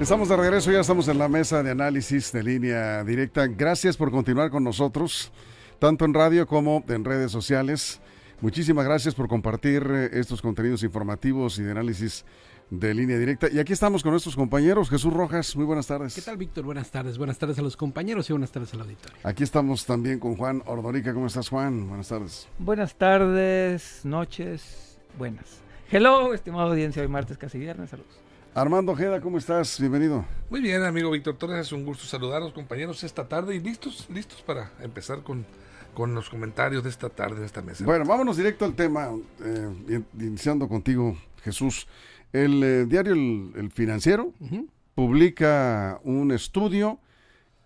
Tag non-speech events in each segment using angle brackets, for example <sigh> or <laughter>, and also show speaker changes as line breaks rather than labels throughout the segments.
Estamos de regreso, ya estamos en la mesa de análisis de línea directa. Gracias por continuar con nosotros, tanto en radio como en redes sociales. Muchísimas gracias por compartir eh, estos contenidos informativos y de análisis de línea directa. Y aquí estamos con nuestros compañeros. Jesús Rojas, muy buenas tardes.
¿Qué tal, Víctor? Buenas tardes. Buenas tardes a los compañeros y buenas tardes al auditorio.
Aquí estamos también con Juan Ordorica. ¿Cómo estás, Juan? Buenas tardes.
Buenas tardes, noches, buenas. Hello, estimado audiencia, hoy martes, casi viernes. Saludos.
Armando Ojeda, ¿cómo estás? Bienvenido.
Muy bien, amigo Víctor Torres, es un gusto saludar a los compañeros esta tarde y listos, listos para empezar con, con los comentarios de esta tarde en esta mesa.
Bueno, vámonos directo al tema, eh, iniciando contigo, Jesús. El eh, diario el, Financiero publica un estudio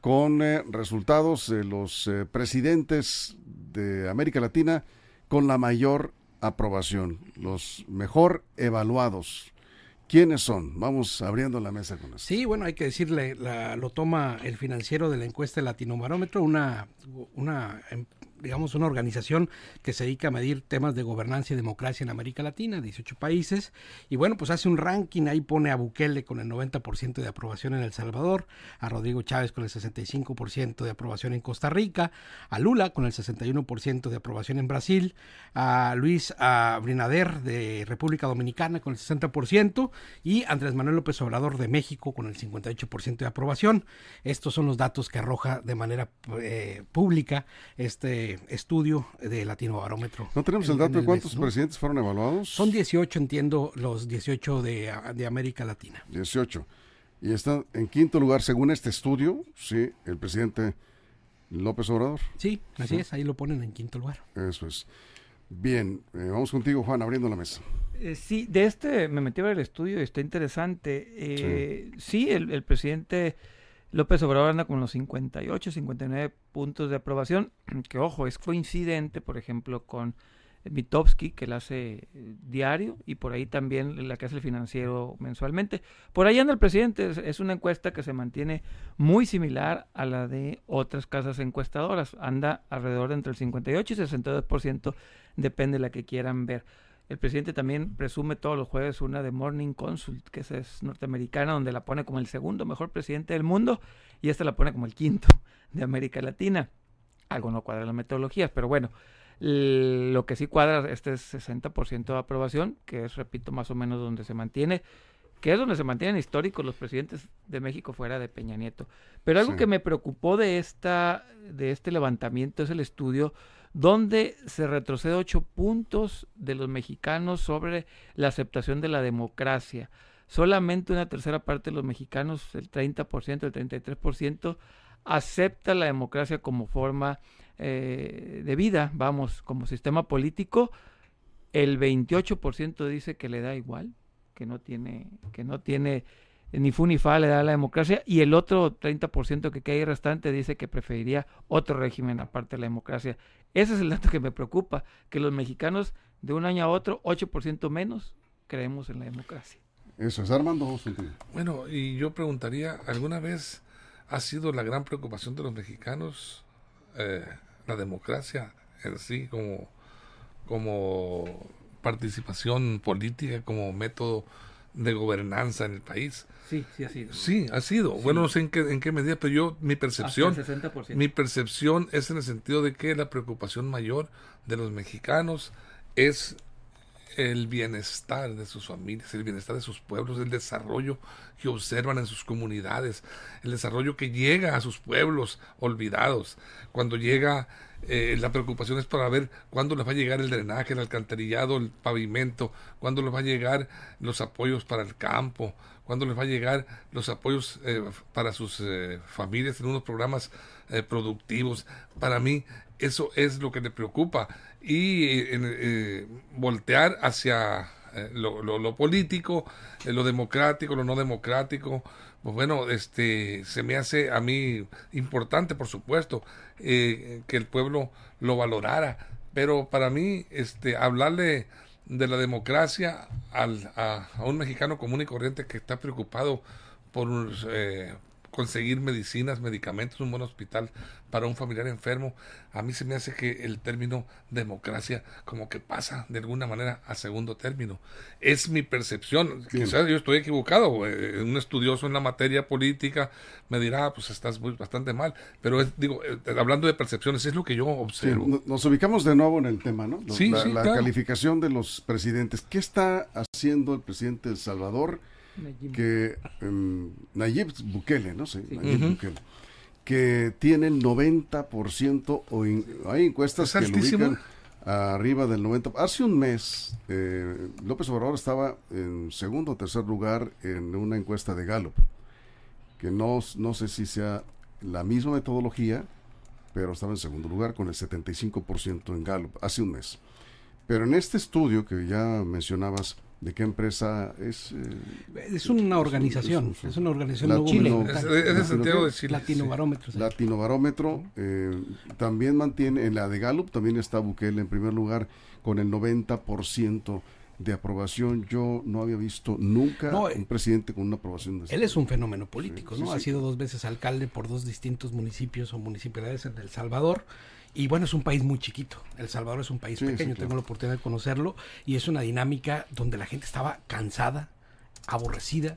con eh, resultados de los presidentes de América Latina con la mayor aprobación, los mejor evaluados ¿Quiénes son? Vamos abriendo la mesa con eso.
Sí, bueno, hay que decirle, lo toma el financiero de la encuesta Latinobarómetro, una, una em, digamos, una organización que se dedica a medir temas de gobernanza y democracia en América Latina, 18 países, y bueno, pues hace un ranking, ahí pone a Bukele con el 90% de aprobación en El Salvador, a Rodrigo Chávez con el 65% de aprobación en Costa Rica, a Lula con el 61% de aprobación en Brasil, a Luis Abinader de República Dominicana con el 60% y Andrés Manuel López Obrador de México con el 58% de aprobación. Estos son los datos que arroja de manera eh, pública este estudio de Latino Barómetro.
¿No tenemos el dato de cuántos presidentes fueron evaluados?
Son 18, entiendo, los 18 de, de América Latina.
18. Y está en quinto lugar, según este estudio, sí, el presidente López Obrador.
Sí, así es, ahí lo ponen en quinto lugar.
Eso es. Bien, eh, vamos contigo, Juan, abriendo la mesa.
Eh, sí, de este me metí a ver el estudio y está interesante. Eh, sí, el, el, presidente López Obrador anda con los 58, 59 puntos de aprobación, <clears throat> que ojo, es coincidente, por ejemplo, con Mitowski, que la hace eh, diario, y por ahí también la que hace el financiero mensualmente. Por ahí anda el presidente, es, una encuesta que se mantiene muy similar a la de otras casas encuestadoras, anda alrededor de entre el 58 y 62%, depende de la que quieran ver. El presidente también presume todos los jueves una de Morning Consult, que es norteamericana, donde la pone como el segundo mejor presidente del mundo y esta la pone como el quinto <laughs> de América Latina. Algo no cuadra las metodologías, pero bueno, lo que sí cuadra este es 60% de aprobación, que es, repito, más o menos donde se mantiene, que es donde se mantienen históricos los presidentes de México fuera de Peña Nieto. Pero algo que me preocupó de, esta, de este levantamiento es el estudio donde se retrocede ocho puntos de los mexicanos sobre la aceptación de la democracia. Solamente una tercera parte de los mexicanos, el 30%, el 33%, acepta la democracia como forma eh, de vida, vamos, como sistema político. El 28% dice que le da igual, que no tiene, que no tiene ni fu ni fa le da la democracia y el otro 30% que queda ahí restante dice que preferiría otro régimen aparte de la democracia. Ese es el dato que me preocupa, que los mexicanos de un año a otro, 8% menos, creemos en la democracia.
Eso es, Armando.
Bueno, y yo preguntaría, ¿alguna vez ha sido la gran preocupación de los mexicanos eh, la democracia en sí como, como participación política, como método de gobernanza en el país.
Sí, sí ha sido.
Sí, ha sido. Bueno, no sé en qué, en qué medida, pero yo, mi percepción, mi percepción es en el sentido de que la preocupación mayor de los mexicanos es el bienestar de sus familias, el bienestar de sus pueblos, el desarrollo que observan en sus comunidades, el desarrollo que llega a sus pueblos olvidados, cuando llega eh, la preocupación es para ver cuándo les va a llegar el drenaje, el alcantarillado, el pavimento, cuándo les va a llegar los apoyos para el campo, cuándo les va a llegar los apoyos eh, para sus eh, familias en unos programas productivos. Para mí, Eso es lo que le preocupa. Y eh, voltear hacia lo, lo, político, lo democrático, lo no democrático, pues bueno, este, se me hace a mí importante, por supuesto, que el pueblo lo valorara. Pero para mí, este, hablarle de la democracia al, a, un mexicano común y corriente que está preocupado por eh, conseguir medicinas, medicamentos, un buen hospital para un familiar enfermo, a mí se me hace que el término democracia como que pasa de alguna manera a segundo término. Es mi percepción, quizás yo estoy equivocado, eh, un estudioso en la materia política me dirá, ah, pues estás bastante mal, pero es, digo, eh, hablando de percepciones, es lo que yo observo.
nos ubicamos de nuevo en el tema, ¿no? la, la calificación de los presidentes. ¿Qué está haciendo el presidente de El Salvador? Que um, Nayib Bukele, no sé, Nayib Bukele, que tiene el 90% o hay encuestas que lo ubican arriba del 90%. Hace un mes eh, López Obrador estaba en segundo o tercer lugar en una encuesta de Gallup, que no, no sé si sea la misma metodología, pero estaba en segundo lugar con el 75% en Gallup hace un mes. Pero en este estudio que ya mencionabas, ¿De qué empresa es?
Eh, es una organización, es, una organización
Latino,
es, de Santiago de Chile.
Latinobarómetro.
Latinobarómetro eh, también mantiene, en la de Gallup también está Bukele en primer lugar con el 90% de aprobación. Yo no había visto nunca un eh, presidente con una aprobación de
Él es un fenómeno político, ¿no? ha sido dos veces alcalde por dos distintos municipios o municipalidades en El Salvador y bueno, es un país muy chiquito. El Salvador es un país pequeño, tengo la oportunidad de conocerlo y es una dinámica donde la gente estaba cansada, aborrecida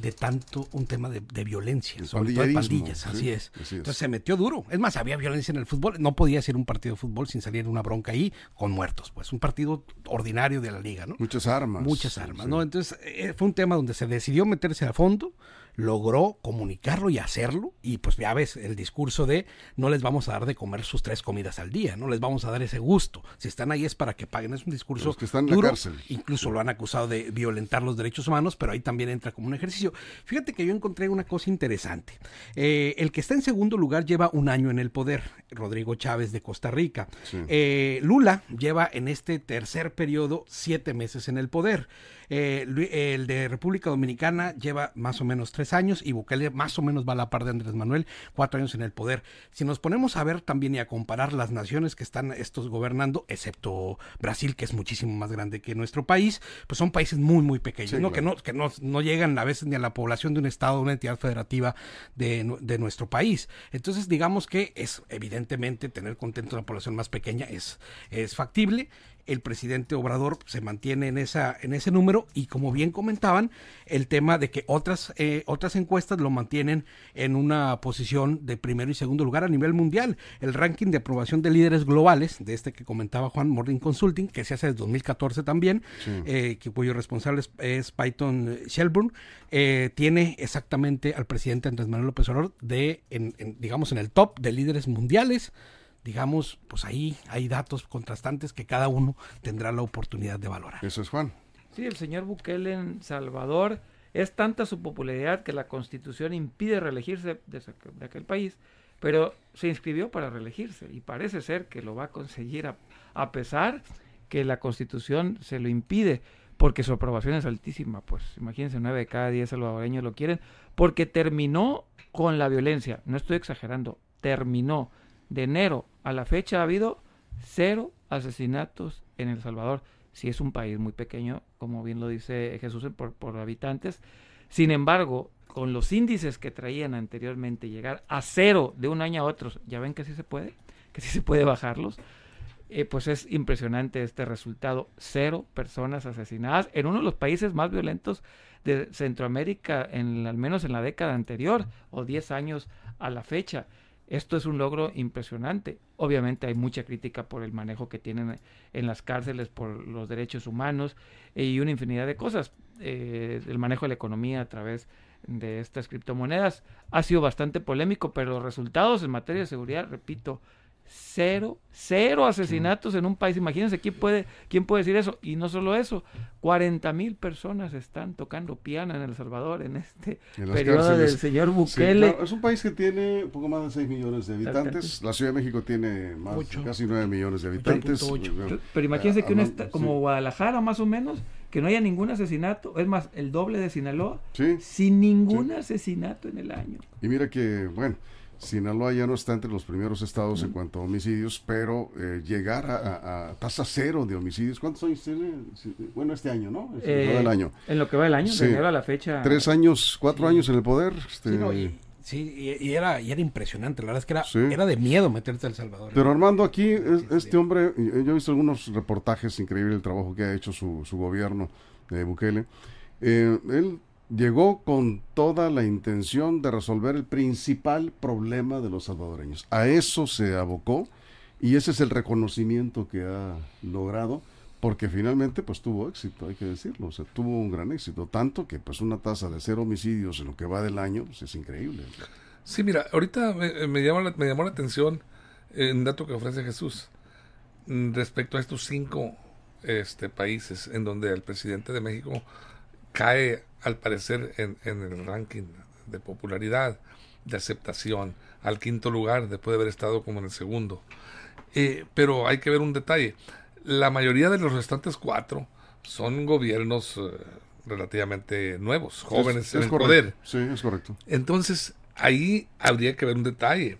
de tanto un tema de, violencia, sobre todo de pandillas, así, es. Entonces se metió duro. Es más, había violencia en el fútbol. No podía ser un partido de fútbol sin salir una bronca ahí con muertos. Pues un partido ordinario de la liga, ¿no?
Muchas armas.
Muchas armas, ¿no? Entonces eh, fue un tema donde se decidió meterse a fondo logró comunicarlo y hacerlo y pues ya ves el discurso de no les vamos a dar de comer sus tres comidas al día, no les vamos a dar ese gusto, si están ahí es para que paguen, es un discurso
que están en la cárcel.
incluso lo han acusado de violentar los derechos humanos, pero ahí también entra como un ejercicio. Fíjate que yo encontré una cosa interesante, eh, el que está en segundo lugar lleva un año en el poder, Rodrigo Chávez de Costa Rica, eh, Lula lleva en este tercer periodo siete meses en el poder. Eh, el de República Dominicana lleva más o menos tres años y Bukele más o menos va a la par de Andrés Manuel, cuatro años en el poder. Si nos ponemos a ver también y a comparar las naciones que están estos gobernando, excepto Brasil, que es muchísimo más grande que nuestro país, pues son países muy, muy pequeños, ¿no? que, no, que no, no llegan a veces ni a la población de un estado, una entidad federativa de, de nuestro país. Entonces, digamos que es evidentemente tener contento a una población más pequeña es, es factible el presidente Obrador se mantiene en, esa, en ese número y como bien comentaban, el tema de que otras, eh, otras encuestas lo mantienen en una posición de primero y segundo lugar a nivel mundial. El ranking de aprobación de líderes globales, de este que comentaba Juan Morning Consulting, que se hace desde 2014 también, eh, que, cuyo responsable es, Python Shelburne, eh, tiene exactamente al presidente Andrés Manuel López Obrador de, digamos, en el top de líderes mundiales digamos, pues ahí hay datos contrastantes que cada uno tendrá la oportunidad de valorar.
Eso es Juan.
Sí, el señor Bukele en Salvador es tanta su popularidad que la constitución impide reelegirse de, aquel país, pero se inscribió para reelegirse y parece ser que lo va a conseguir a, a pesar que la constitución se lo impide porque su aprobación es altísima, pues imagínense, nueve de cada diez salvadoreños lo quieren, porque terminó con la violencia, no estoy exagerando, terminó de enero a la fecha ha habido cero asesinatos en El Salvador. Si es un país muy pequeño, como bien lo dice Jesús, por, por habitantes. Sin embargo, con los índices que traían anteriormente, llegar a cero de un año a otro, ya ven que sí se puede, que sí se puede bajarlos. Eh, pues es impresionante este resultado. Cero personas asesinadas en uno de los países más violentos de Centroamérica, en, al menos en la década anterior, o 10 años a la fecha. Esto es un logro impresionante. Obviamente hay mucha crítica por el manejo que tienen en las cárceles, por los derechos humanos y una infinidad de cosas. Eh, el manejo de la economía a través de estas criptomonedas ha sido bastante polémico, pero los resultados en materia de seguridad, repito, Cero, cero asesinatos en un país. Imagínense quién puede, quién puede decir eso. Y no solo eso, 40 mil personas están tocando piano en El Salvador en este periodo del señor Bukele.
es un país que tiene un poco más de 6 millones de habitantes. La Ciudad de México tiene más, casi 9 millones de habitantes.
Pero, imagínense que un como Guadalajara más o menos, que no haya ningún asesinato, es más, el doble de Sinaloa, sin ningún asesinato en el año.
Y mira que, bueno, Sinaloa ya no está entre los primeros estados en cuanto a homicidios, pero eh, llegar a, tasa cero de homicidios, ¿cuántos años tiene? Bueno, este año, ¿no?
Eh, año. En lo que va el año, sí. la fecha.
Tres años, cuatro años en el poder. Este...
Sí, y, era, y era impresionante, la verdad es que era, era de miedo meterte a El Salvador.
Pero Armando, aquí este hombre, yo he visto algunos reportajes increíbles del trabajo que ha hecho su, su gobierno de Bukele. Eh, él llegó con toda la intención de resolver el principal problema de los salvadoreños. A eso se abocó y ese es el reconocimiento que ha logrado porque finalmente pues tuvo éxito, hay que decirlo, o sea, tuvo un gran éxito, tanto que pues una tasa de cero homicidios en lo que va del año pues, es increíble.
Sí, mira, ahorita me, me, llamó, la, me llamó la atención un dato que ofrece Jesús mm, respecto a estos cinco este, países en donde el presidente de México cae al parecer en, el ranking de popularidad, de aceptación, al quinto lugar después de haber estado como en el segundo. Eh, pero hay que ver un detalle. La mayoría de los restantes cuatro son gobiernos eh, relativamente nuevos, jóvenes en el poder.
Sí, es correcto.
Entonces, ahí habría que ver un detalle.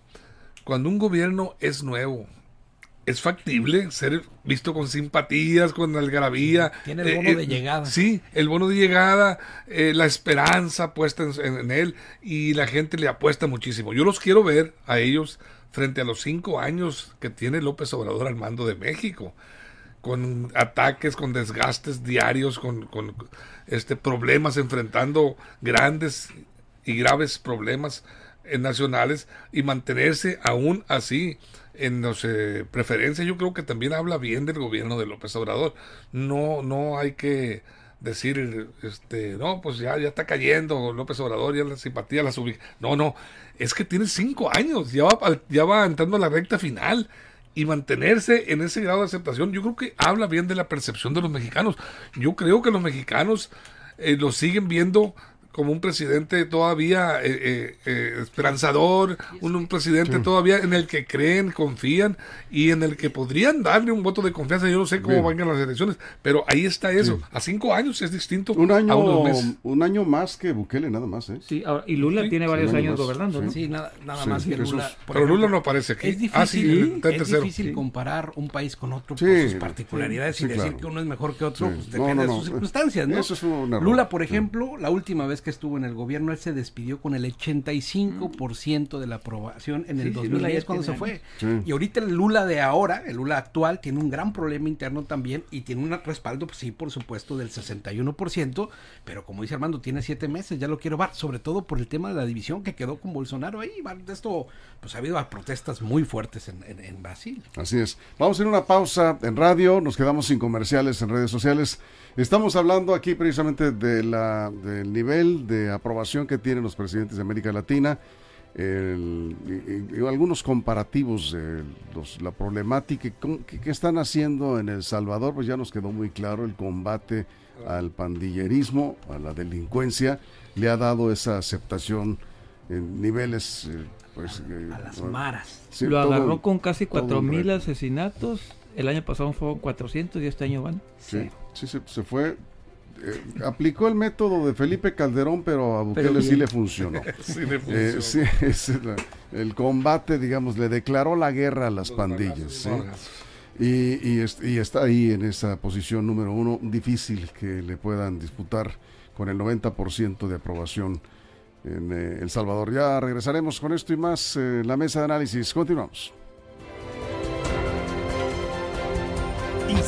Cuando un gobierno es nuevo, es factible ser visto con simpatías, con algarabía.
Tiene el bono eh, de llegada.
Sí, el bono de llegada, eh, la esperanza puesta en, él y la gente le apuesta muchísimo. Yo los quiero ver a ellos frente a los cinco años que tiene López Obrador al mando de México, con ataques, con desgastes diarios, con, con este, problemas, enfrentando grandes y graves problemas eh, nacionales y mantenerse aún así en no sé, preferencias, yo creo que también habla bien del gobierno de López Obrador. No, no hay que decir, este, no, pues ya, ya está cayendo López Obrador, ya la simpatía la subí. No, no, es que tiene cinco años, ya va, ya va entrando a la recta final y mantenerse en ese grado de aceptación, yo creo que habla bien de la percepción de los mexicanos. Yo creo que los mexicanos eh, lo siguen viendo como un presidente todavía eh, eh, eh, esperanzador, un, presidente todavía en el que creen, confían y en el que podrían darle un voto de confianza. Yo no sé cómo van las elecciones, pero ahí está eso. A cinco años es distinto
un año,
a
unos meses. Un año más que Bukele, nada más. ¿eh?
Sí, y Lula tiene varios años gobernando, ¿no?
Sí, nada, más que Lula.
Pero Lula no aparece aquí.
Es ah, difícil, es difícil comparar un país con otro por sus particularidades y decir que uno es mejor que otro, pues depende de sus circunstancias, ¿no?
Eso es
Lula, por ejemplo, la última vez que estuvo en el gobierno él se despidió con el 85% de la aprobación en el 2010 cuando se fue. Y ahorita el Lula de ahora, el Lula actual, tiene un gran problema interno también y tiene un respaldo, pues sí, por supuesto, del 61%, pero como dice Armando, tiene siete meses, ya lo quiero ver, sobre todo por el tema de la división que quedó con Bolsonaro ahí. De esto, pues ha habido protestas muy fuertes en, en Brasil.
Así es. Vamos a ir una pausa en radio, nos quedamos sin comerciales en redes sociales. Estamos hablando aquí precisamente de la, del nivel de aprobación que tienen los presidentes de América Latina, y, algunos comparativos de la problemática que, están haciendo en El Salvador, pues ya nos quedó muy claro el combate al pandillerismo, a la delincuencia, le ha dado esa aceptación en niveles... Eh, pues,
a, a las maras.
Lo agarró con casi 4.000 asesinatos el año pasado fueron 400 y este año van.
Sí, sí, se, fue. Eh, aplicó el método de Felipe Calderón, pero a Bukele sí le funcionó. <laughs> sí le eh, funcionó. <laughs> el combate, digamos, le declaró la guerra a las pandillas. y, y, está ahí en esa posición número uno, difícil que le puedan disputar con el 90% de aprobación en eh, El Salvador. Ya regresaremos con esto y más en la mesa de análisis. Continuamos.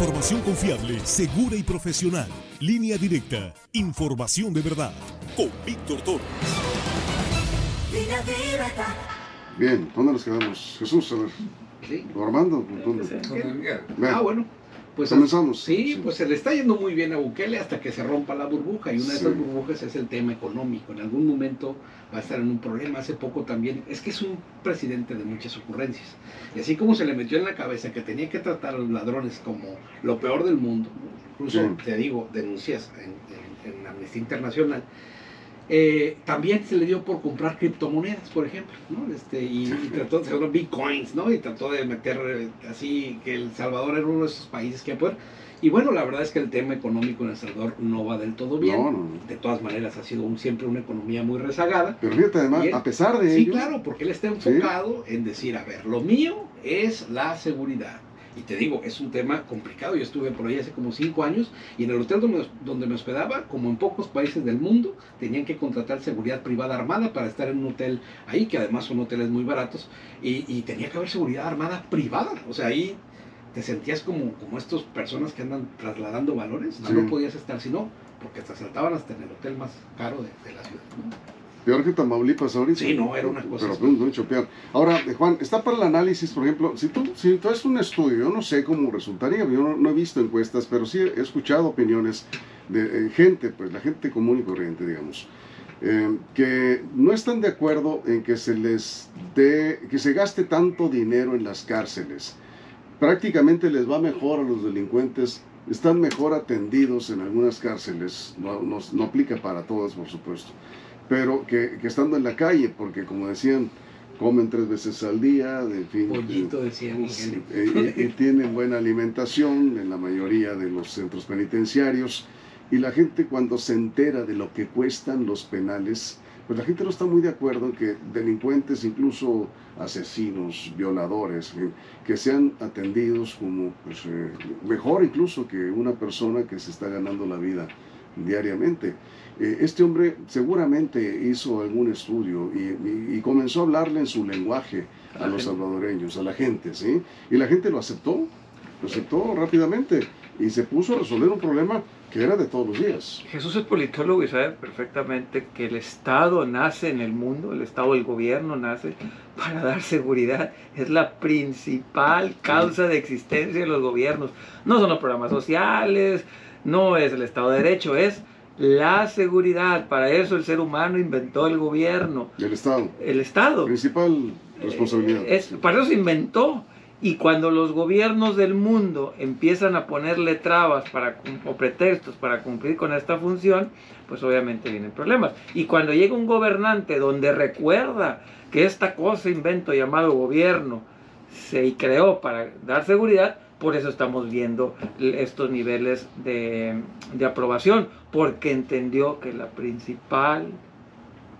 Información confiable, segura y profesional. Línea directa. Información de verdad. Con Víctor Torres.
Bien, ¿dónde nos quedamos? Jesús, a ver. ¿Sí? Armando? ¿Dónde?
Ah, bueno.
Pues comenzamos.
Sí, pues se le está yendo muy bien a Bukele hasta que se rompa la burbuja y una de esas burbujas es el tema económico. En algún momento va a estar en un problema. Hace poco también, es que es un presidente de muchas ocurrencias. Y así como se le metió en la cabeza que tenía que tratar a los ladrones como lo peor del mundo, incluso te digo, denuncias en, en Amnistía Internacional, eh, también se le dio por comprar criptomonedas, por ejemplo, ¿no? Este, y, trató de hacer bitcoins, ¿no? Y trató de meter eh, así que El Salvador era uno de esos países que poder. Y bueno, la verdad es que el tema económico en El Salvador no va del todo bien. De todas maneras, ha sido siempre una economía muy rezagada.
Pero fíjate, además, a pesar de
sí, claro, porque él está enfocado en decir, a ver, lo mío es la seguridad y te digo, es un tema complicado. Yo estuve por ahí hace como cinco años y en el hotel donde, me hospedaba, como en pocos países del mundo, tenían que contratar seguridad privada armada para estar en un hotel ahí, que además son hoteles muy baratos, y, tenía que haber seguridad armada privada. O sea, ahí te sentías como, como estas personas que andan trasladando valores. No, podías estar sino porque te asaltaban hasta en el hotel más caro de, la ciudad.
Peor que Tamaulipas ahorita.
Sí, no, era una cosa.
Pero mucho peor. Ahora, Juan, está para el análisis, por ejemplo, si tú, si tú haces un estudio, yo no sé cómo resultaría, yo no, he visto encuestas, pero sí he escuchado opiniones de eh, gente, pues la gente común y corriente, digamos, eh, que no están de acuerdo en que se les dé, que se gaste tanto dinero en las cárceles. Prácticamente les va mejor a los delincuentes están mejor atendidos en algunas cárceles, no, no aplica para todas, por supuesto, pero que, estando en la calle, porque como decían, comen tres veces al día, de fin,
Pollito, decían.
Eh, y, tienen buena alimentación en la mayoría de los centros penitenciarios. Y la gente cuando se entera de lo que cuestan los penales, pues la gente no está muy de acuerdo en que delincuentes, incluso asesinos, violadores, que sean atendidos como pues, eh, mejor incluso que una persona que se está ganando la vida diariamente. Eh, este hombre seguramente hizo algún estudio y, comenzó a hablarle en su lenguaje a, los salvadoreños, a la gente, ¿sí? Y la gente lo aceptó, lo aceptó rápidamente y se puso a resolver un problema que era de todos los días.
Jesús es politólogo y sabe perfectamente que el Estado nace en el mundo, el Estado, el gobierno nace para dar seguridad. Es la principal causa de existencia de los gobiernos. No son los programas sociales, no es el Estado de Derecho, es la seguridad. Para eso el ser humano inventó el gobierno.
El Estado.
El Estado.
Principal responsabilidad.
Es, para eso se inventó. Y cuando los gobiernos del mundo empiezan a ponerle trabas para, o pretextos para cumplir con esta función, pues obviamente vienen problemas. Y cuando llega un gobernante donde recuerda que esta cosa invento llamado gobierno se creó para dar seguridad, por eso estamos viendo estos niveles de, aprobación, porque entendió que la principal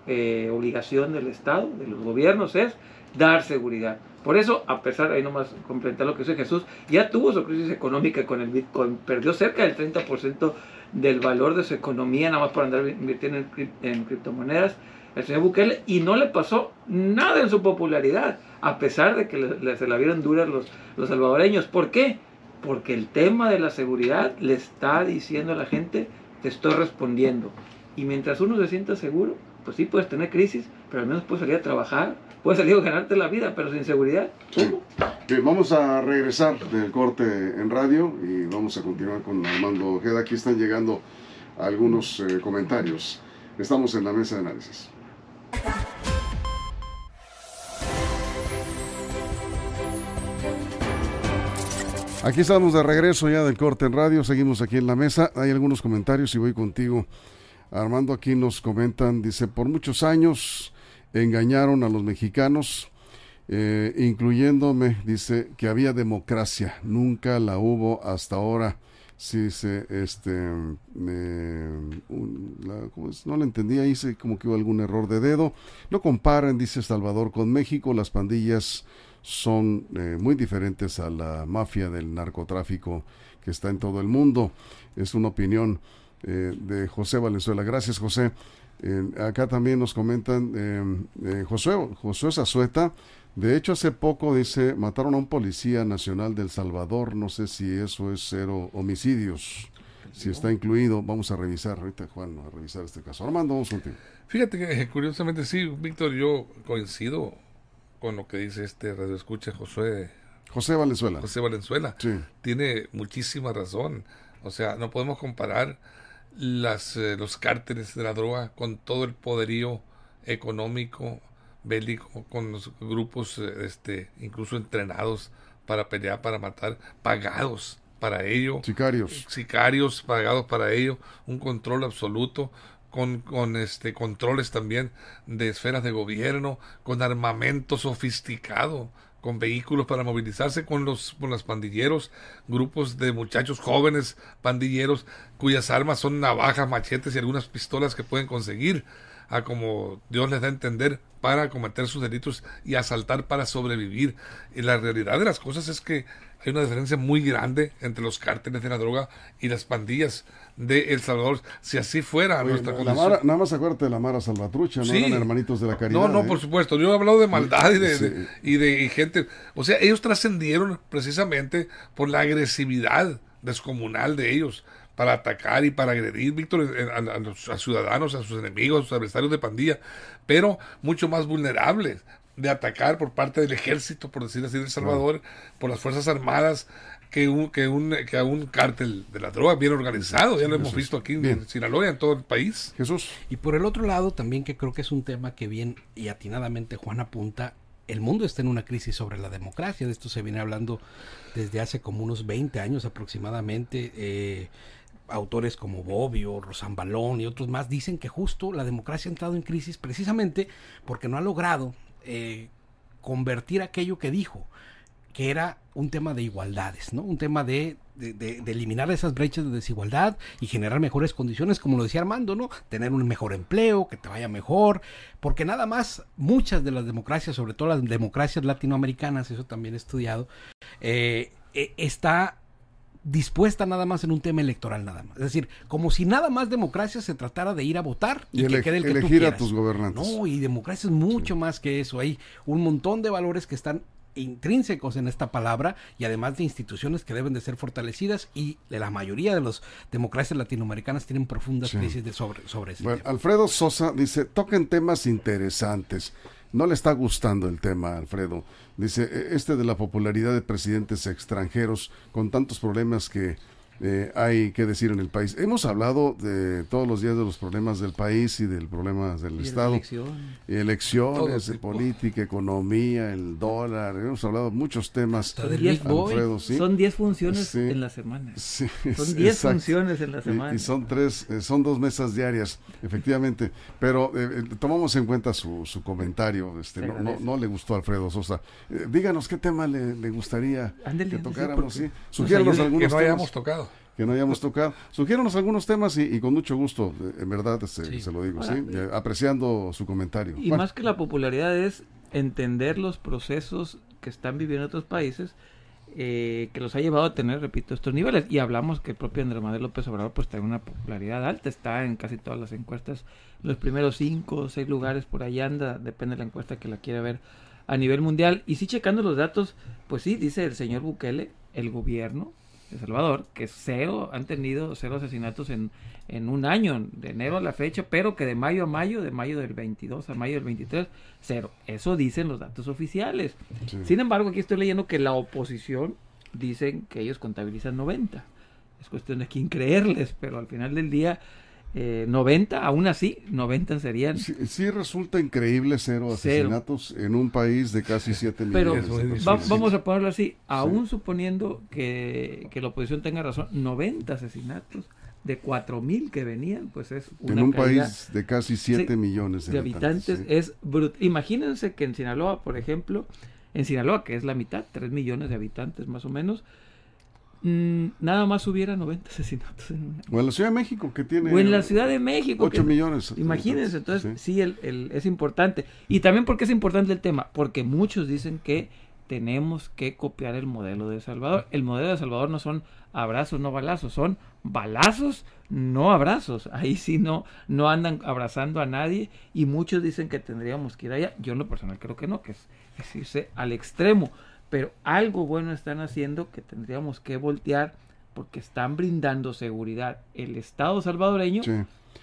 eh, obligación del Estado, de los gobiernos, es dar seguridad. Por eso, a pesar, ahí nomás complementar lo que dice Jesús, ya tuvo su crisis económica con el Bitcoin, perdió cerca del 30% del valor de su economía, nada más por andar invirtiendo en, criptomonedas, el señor Bukele, y no le pasó nada en su popularidad a pesar de que se la vieron duras los, los salvadoreños. ¿Por qué? Porque el tema de la seguridad le está diciendo a la gente, te estoy respondiendo. Y mientras uno se sienta seguro, pues sí puedes tener crisis, pero al menos puedes salir a trabajar, puedes salir a ganarte la vida, pero sin seguridad.
Bien, vamos a regresar del corte en radio y vamos a continuar con Armando Ojeda. Aquí están llegando algunos eh, comentarios. Estamos en la mesa de análisis. Aquí estamos de regreso ya del corte en radio, seguimos aquí en la mesa. Hay algunos comentarios y voy contigo. Armando aquí nos comentan, dice, por muchos años engañaron a los mexicanos, eh, incluyéndome, dice, que había democracia, nunca la hubo hasta ahora. Sí, se, este, no lo entendía, hice como que hubo algún error de dedo. No comparen, dice Salvador, con México, las pandillas son eh, muy diferentes a la mafia del narcotráfico que está en todo el mundo. Es una opinión eh, de José Valenzuela. Gracias, José. acá también nos comentan eh, José, José Zazueta. De hecho, hace poco dice, mataron a un policía nacional del Salvador. No sé si eso es cero homicidios. Si está incluido, vamos a revisar ahorita, Juan, a revisar este caso. Armando, vamos contigo.
Fíjate que curiosamente sí, Víctor, yo coincido con lo que dice este radio escucha Josué
José Valenzuela.
José Valenzuela. Tiene muchísima razón. O sea, no podemos comparar las, eh, los cárteles de la droga con todo el poderío económico, bélico, con los grupos este, incluso entrenados para pelear, para matar, pagados para ello.
Sicarios.
Sicarios pagados para ello, un control absoluto. Con, con este controles también de esferas de gobierno, con armamento sofisticado, con vehículos para movilizarse con los, con los pandilleros, grupos de muchachos jóvenes pandilleros cuyas armas son navajas, machetes y algunas pistolas que pueden conseguir a como Dios les da a entender para cometer sus delitos y asaltar para sobrevivir. Y la realidad de las cosas es que hay una diferencia muy grande entre los cárteles de la droga y las pandillas de El Salvador. Si así fuera nuestra
condición. nada más acuérdate de la Mara Salvatrucha, no eran hermanitos de la caridad.
No, no, por ¿eh? supuesto. Yo he hablado de maldad y de, y de gente. O sea, ellos trascendieron precisamente por la agresividad descomunal de ellos para atacar y para agredir, Víctor, a, los ciudadanos, a sus enemigos, a sus adversarios de pandilla, pero mucho más vulnerables de atacar por parte del ejército, por decir así, de El Salvador, por las Fuerzas Armadas, que un, que un, que a un cártel de la droga bien organizado, ya lo hemos visto aquí en Sinaloa, en todo el país.
Jesús. Y por el otro lado, también que creo que es un tema que bien y atinadamente Juan apunta, el mundo está en una crisis sobre la democracia, de esto se viene hablando desde hace como unos 20 años aproximadamente. Eh, autores como Bobbio, Rosambalón y otros más dicen que justo la democracia ha entrado en crisis precisamente porque no ha logrado eh, convertir aquello que dijo, que era un tema de igualdades, ¿no? Un tema de, de, eliminar esas brechas de desigualdad y generar mejores condiciones, como lo decía Armando, ¿no? Tener un mejor empleo, que te vaya mejor, porque nada más muchas de las democracias, sobre todo las democracias latinoamericanas, eso también he estudiado, eh, eh, está dispuesta nada más en un tema electoral nada más. Es decir, como si nada más democracia se tratara de ir a votar
y, que quede el que elegir a tus gobernantes.
No, y democracia es mucho más que eso. Hay un montón de valores que están intrínsecos en esta palabra y además de instituciones que deben de ser fortalecidas y la mayoría de las democracias latinoamericanas tienen profundas crisis de sobre, sobre ese
bueno, Alfredo Sosa dice, toquen temas interesantes. No le está gustando el tema, Alfredo. Dice, e, este de la popularidad de presidentes extranjeros con tantos problemas que eh, hay que decir en el país. Hemos hablado de todos los días de los problemas del país y del problema del Estado. Elecciones, elecciones de política, economía, el dólar. Hemos hablado de muchos temas.
Son 10 funciones en la semana. son 10 funciones en la semana.
Y, son tres, eh, son dos mesas diarias, efectivamente. Pero eh, tomamos en cuenta su, su comentario. Este, no, no, le gustó a Alfredo Sosa. díganos qué tema le, le gustaría que tocáramos. Sí, Sugiéranos algunos
que no hayamos tocado
que no hayamos tocado. Sugiéronos algunos temas y, con mucho gusto, en verdad se, se lo digo, ¿sí? apreciando su comentario.
Y más que la popularidad es entender los procesos que están viviendo otros países eh, que los ha llevado a tener, repito, estos niveles. Y hablamos que el propio Andrés Manuel López Obrador pues tiene una popularidad alta, está en casi todas las encuestas, los primeros cinco o seis lugares por ahí anda, depende de la encuesta que la quiera ver a nivel mundial. Y sí, checando los datos, pues sí, dice el señor Bukele, el gobierno de Salvador, que cero, han tenido cero asesinatos en, en un año, de enero a la fecha, pero que de mayo a mayo, de mayo del 22 a mayo del 23, cero. Eso dicen los datos oficiales. Sin embargo, aquí estoy leyendo que la oposición dicen que ellos contabilizan 90. Es cuestión de quién creerles, pero al final del día eh, 90, aún así, 90 serían.
Sí, resulta increíble cero asesinatos en un país de casi 7 millones.
Pero vamos a ponerlo así, aún suponiendo que, que, la oposición tenga razón, 90 asesinatos de 4 mil que venían, pues es
una En un país de casi 7 millones
de, habitantes. es brutal. Imagínense que en Sinaloa, por ejemplo, en Sinaloa, que es la mitad, 3 millones de habitantes más o menos, Mm, nada más hubiera 90 asesinatos en una.
O en la Ciudad de México, que tiene.
O en la Ciudad de México.
8 millones.
Imagínense, entonces sí, el, el, es importante. Y también porque es importante el tema, porque muchos dicen que tenemos que copiar el modelo de Salvador. El modelo de Salvador no son abrazos, no balazos, son balazos, no abrazos. Ahí sí no, no andan abrazando a nadie y muchos dicen que tendríamos que ir allá. Yo en lo personal creo que no, que es, es irse al extremo pero algo bueno están haciendo que tendríamos que voltear porque están brindando seguridad el Estado salvadoreño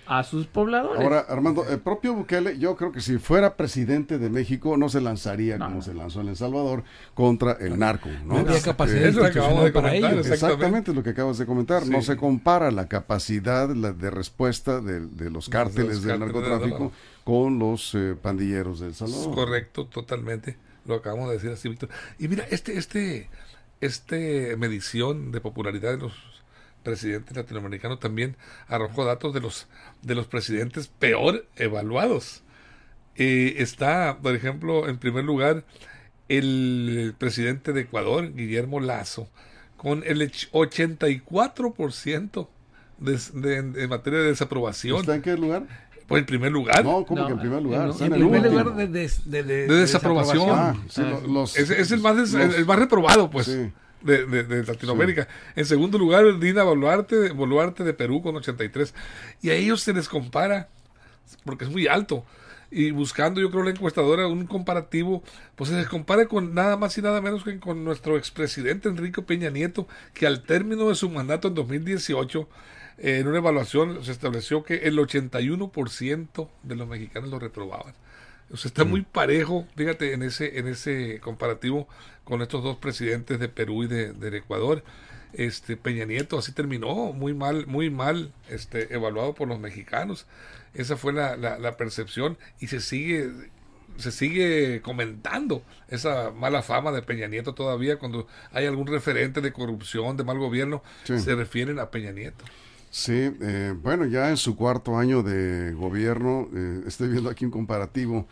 a sus pobladores.
Ahora, Armando, el propio Bukele, yo creo que si fuera presidente de México, no se lanzaría como se lanzó en El Salvador contra el narco. No,
había capacidad
Eso acabamos de
para
comentar,
ello.
exactamente.
Exactamente lo que acabas de comentar. No se compara la capacidad la de respuesta de, de los cárteles del
cárteles
narcotráfico con los eh, pandilleros del Salvador.
Correcto, totalmente. Lo acabamos de decir así, Víctor. Y mira, este, este, este medición de popularidad de los presidentes latinoamericanos también arrojó datos de los de los presidentes peor evaluados. Eh, está, por ejemplo, en primer lugar el presidente de Ecuador, Guillermo Lazo, con el och- 84% de, de, de materia de desaprobación.
¿Está en qué lugar?
Pues en primer lugar.
No, como
No,
que en primer lugar.
en-
el
primer lugar de, de, de, de-
De desaprobación.
Ah, sí, lo- los,
Es, es el más des-
los-
el más reprobado, pues,
Sí.
de, de- de Latinoamérica. En segundo lugar, Dina Boluarte, Boluarte de Perú con 83. Y a ellos se les compara, porque es muy alto. Y buscando, yo creo, la encuestadora, un comparativo, pues se les compara con nada más y nada menos que con nuestro expresidente Enrique Peña Nieto, que al término de su mandato en 2018, eh, en una evaluación se estableció que el 81% de los mexicanos lo reprobaban. O sea, está muy parejo, fíjate, en ese, en ese comparativo con estos dos presidentes de Perú y de, del Ecuador. Este Peña Nieto así terminó, muy mal, muy mal, este, evaluado por los mexicanos. Esa fue la, la, la percepción y se sigue, se sigue comentando esa mala fama de Peña Nieto todavía cuando hay algún referente de corrupción, de mal gobierno,
Sí.
se refieren a Peña Nieto.
Sí, eh, bueno, ya en su cuarto año de gobierno, eh, estoy viendo aquí un comparativo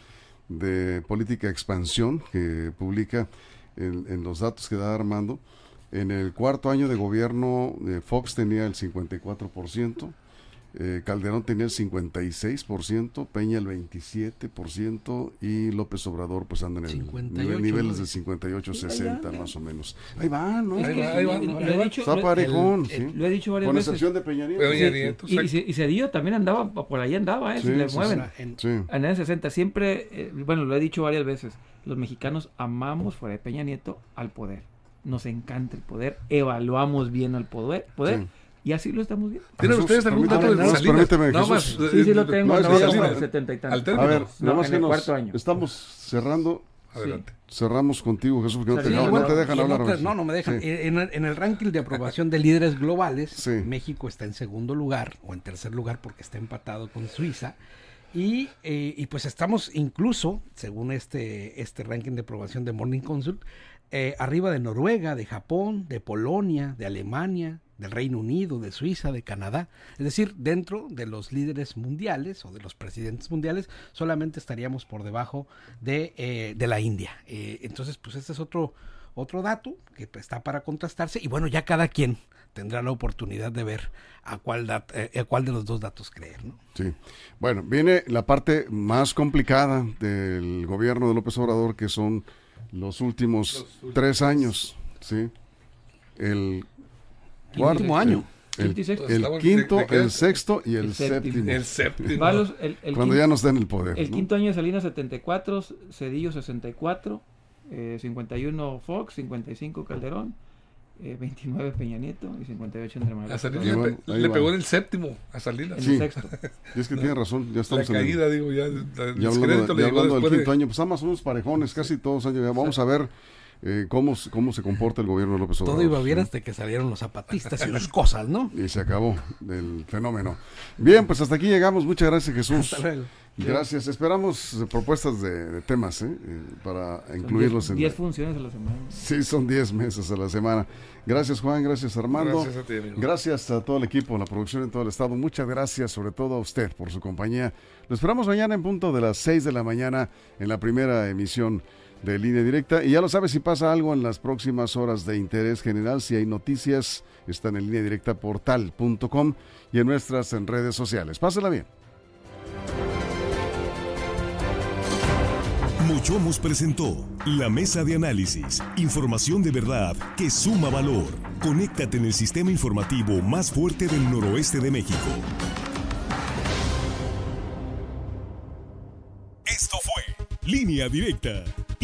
de política expansión que publica en, en los datos que da Armando. En el cuarto año de gobierno, eh, Fox tenía el 54%, eh, Calderón tenía el 56%, Peña el 27% y López Obrador pues anda en el
58,
nivel- niveles de 58,
Sí, ahí
60
anda.
más o menos. Ahí va, ¿no?
Es
Ahí va, ahí va,
lo-
ahí
lo he
va.
dicho-
Está
lo-
parejón,
el-
sí.
Lo he dicho varias
Con
veces.
excepción de Peña Nieto.
Peña
Sí,
Nieto,
y, y, y Cedillo también andaba, por ahí andaba, ¿eh?
Sí,
si le
sí,
mueven.
En-
Sí.
En el 60 siempre, eh, bueno, lo he dicho varias veces, los mexicanos amamos fuera de Peña Nieto al poder. Nos encanta el poder, evaluamos bien al poder, poder
Sí.
Y así lo estamos viendo.
¿Tienen
Jesús,
ustedes algún dato de
no,
Salinas?
permíteme,
Nada más, eh,
Sí, sí lo tengo,
no, que
en el 70 y tantos.
al término.
A ver,
No,
nada más
en
que
el
nos
cuarto año.
estamos cerrando,
Adelante.
cerramos contigo, Jesús, porque no te, no, no
bueno,
te dejan hablar.
otras- no, no me dejan.
Sí.
En, el- en el ranking de aprobación de líderes globales,
Sí.
México está en segundo lugar o en tercer lugar porque está empatado con Suiza. Y, eh, y pues estamos incluso, según este, este ranking de aprobación de Morning Consult, eh, arriba de Noruega, de Japón, de Polonia, de Alemania, del Reino Unido, de Suiza, de Canadá. Es decir, dentro de los líderes mundiales o de los presidentes mundiales, solamente estaríamos por debajo de, eh, de la India. Eh, entonces, pues este es otro, otro dato que pues, está para contrastarse. Y bueno, ya cada quien tendrá la oportunidad de ver a cuál, dat- eh, a cuál de los dos datos creer. ¿no?
Sí. Bueno, viene la parte más complicada del gobierno de López Obrador, que son los últimos tres años, ¿sí? El
Último año.
El,
Quinto y sexto.
el quinto, el sexto y el,
El séptimo.
El séptimo.
Va los- el, el
Cuando
quin-
ya no está en el poder.
el
¿no?
quinto año de Salinas 74, Cedillo 64, eh, 51 Fox, 55 Calderón, eh, 29 Peña Nieto y 58 Andrés Manuel.
A Salinas le, le pegó en el séptimo a Salinas.
En
Sí.
el sexto.
Y es que tiene razón, ya
La
estamos en el-
caída, digo, ya. la-
Ya hablando, ya hablando del
después de-
quinto año, pues más o menos parejones, casi todos Vamos a ver eh, cómo, cómo se comporta el gobierno de López Obrador.
Todo iba bien
¿sí?
hasta que salieron los zapatistas y sus <laughs> cosas, ¿no?
Y se acabó el fenómeno. Bien, pues hasta aquí llegamos. Muchas gracias, Jesús.
Hasta luego.
Gracias. Esperamos eh, propuestas de, de temas ¿eh? Eh, para
Son
incluirlos en.
10 funciones a la semana.
Sí, son 10 meses a la semana. Gracias, Juan. Gracias, Armando.
Gracias a ti, amigo.
Gracias a todo el equipo, la producción en todo el estado. Muchas gracias, sobre todo a usted, por su compañía. Lo esperamos mañana en punto de las 6 de la mañana en la primera emisión de Línea Directa. Y ya lo sabes, si pasa algo en las próximas horas de interés general, si hay noticias, están en línea directa portal.com y en nuestras en redes sociales. Pásela bien.
Mochomos presentó la mesa de análisis. Información de verdad que suma valor. Conéctate en el sistema informativo más fuerte del noroeste de México. Esto fue Línea Directa.